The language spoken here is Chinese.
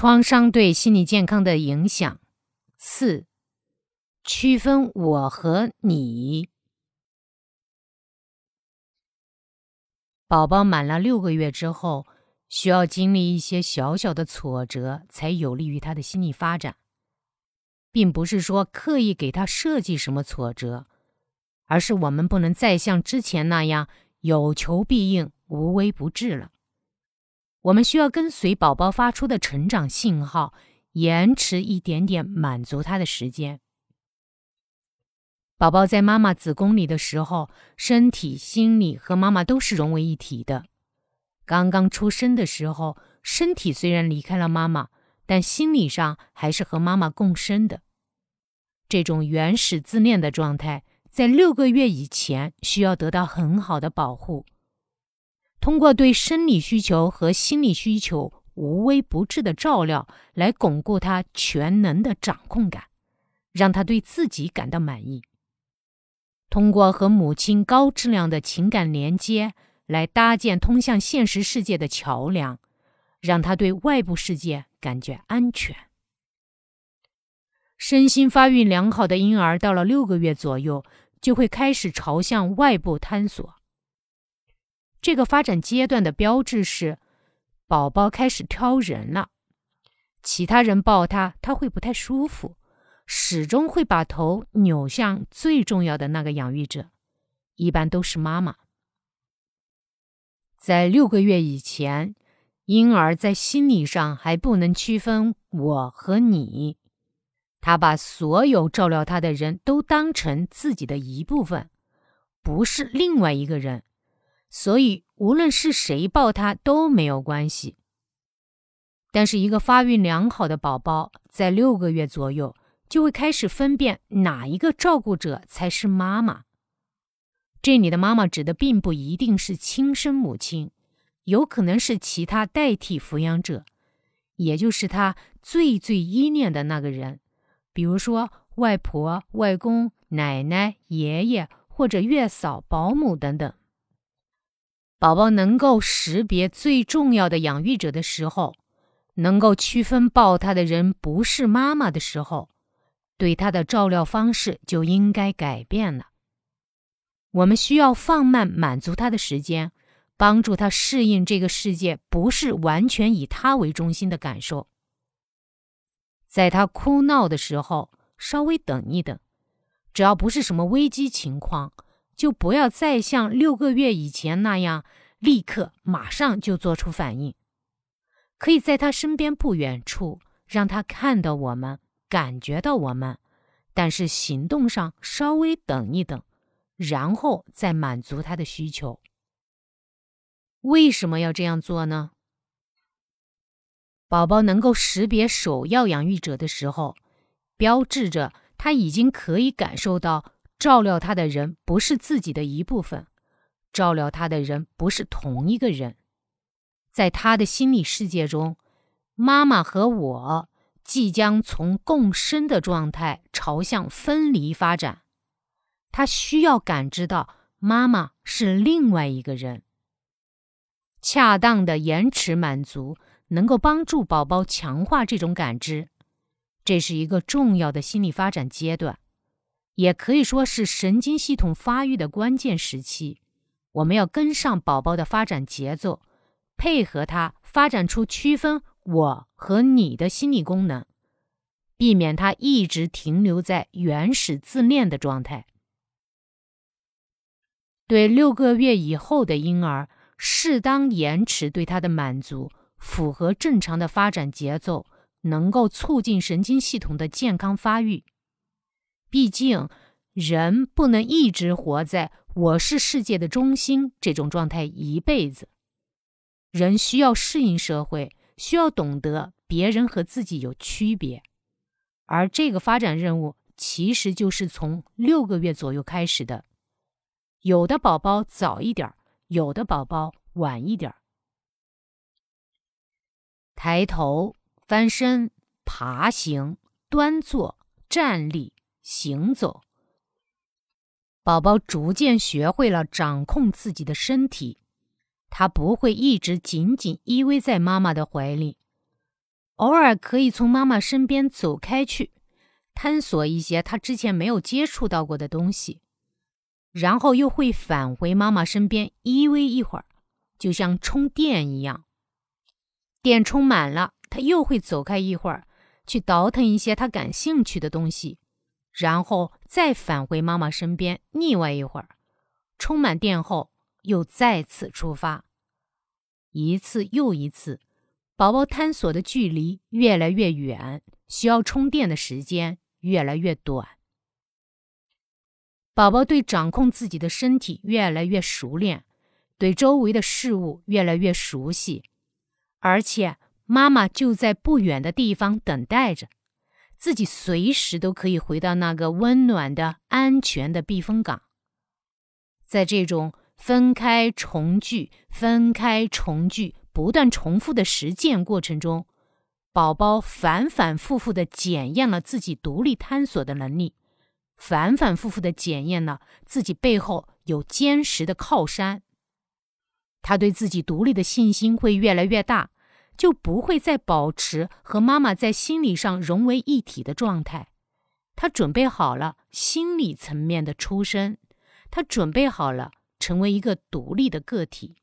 创伤对心理健康的影响。四、区分我和你。宝宝满了六个月之后，需要经历一些小小的挫折，才有利于他的心理发展，并不是说刻意给他设计什么挫折，而是我们不能再像之前那样有求必应、无微不至了。我们需要跟随宝宝发出的成长信号，延迟一点点满足他的时间。宝宝在妈妈子宫里的时候，身体、心理和妈妈都是融为一体的。刚刚出生的时候，身体虽然离开了妈妈，但心理上还是和妈妈共生的。这种原始自恋的状态，在六个月以前需要得到很好的保护，通过对生理需求和心理需求无微不至的照料，来巩固他全能的掌控感，让他对自己感到满意。通过和母亲高质量的情感连接，来搭建通向现实世界的桥梁，让他对外部世界感觉安全。身心发育良好的婴儿到了六个月左右，就会开始朝向外部探索。这个发展阶段的标志是，宝宝开始挑人了，其他人抱他，他会不太舒服。始终会把头扭向最重要的那个养育者，一般都是妈妈。在六个月以前，婴儿在心理上还不能区分我和你，他把所有照料他的人都当成自己的一部分，不是另外一个人，所以无论是谁抱他都没有关系。但是，一个发育良好的宝宝在六个月左右。就会开始分辨哪一个照顾者才是妈妈。这里的妈妈指的并不一定是亲生母亲，有可能是其他代替抚养者，也就是他最最依恋的那个人，比如说外婆、外公、奶奶、爷爷或者月嫂、保姆等等。宝宝能够识别最重要的养育者的时候，能够区分抱他的人不是妈妈的时候。对他的照料方式就应该改变了。我们需要放慢满足他的时间，帮助他适应这个世界不是完全以他为中心的感受。在他哭闹的时候，稍微等一等，只要不是什么危机情况，就不要再像六个月以前那样立刻马上就做出反应。可以在他身边不远处，让他看到我们。感觉到我们，但是行动上稍微等一等，然后再满足他的需求。为什么要这样做呢？宝宝能够识别首要养育者的时候，标志着他已经可以感受到照料他的人不是自己的一部分，照料他的人不是同一个人。在他的心理世界中，妈妈和我。即将从共生的状态朝向分离发展，他需要感知到妈妈是另外一个人。恰当的延迟满足能够帮助宝宝强化这种感知，这是一个重要的心理发展阶段，也可以说是神经系统发育的关键时期。我们要跟上宝宝的发展节奏，配合他发展出区分。我和你的心理功能，避免他一直停留在原始自恋的状态。对六个月以后的婴儿，适当延迟对他的满足，符合正常的发展节奏，能够促进神经系统的健康发育。毕竟，人不能一直活在“我是世界的中心”这种状态一辈子，人需要适应社会。需要懂得别人和自己有区别，而这个发展任务其实就是从六个月左右开始的。有的宝宝早一点有的宝宝晚一点抬头、翻身、爬行、端坐、站立、行走，宝宝逐渐学会了掌控自己的身体。他不会一直紧紧依偎在妈妈的怀里，偶尔可以从妈妈身边走开去，探索一些他之前没有接触到过的东西，然后又会返回妈妈身边依偎一会儿，就像充电一样。电充满了，他又会走开一会儿，去倒腾一些他感兴趣的东西，然后再返回妈妈身边腻歪一会儿。充满电后，又再次出发，一次又一次。宝宝探索的距离越来越远，需要充电的时间越来越短。宝宝对掌控自己的身体越来越熟练，对周围的事物越来越熟悉，而且妈妈就在不远的地方等待着，自己随时都可以回到那个温暖的、安全的避风港。在这种分开重聚、分开重聚。不断重复的实践过程中，宝宝反反复复的检验了自己独立探索的能力，反反复复的检验了自己背后有坚实的靠山。他对自己独立的信心会越来越大，就不会再保持和妈妈在心理上融为一体的状态。他准备好了心理层面的出身，他准备好了成为一个独立的个体。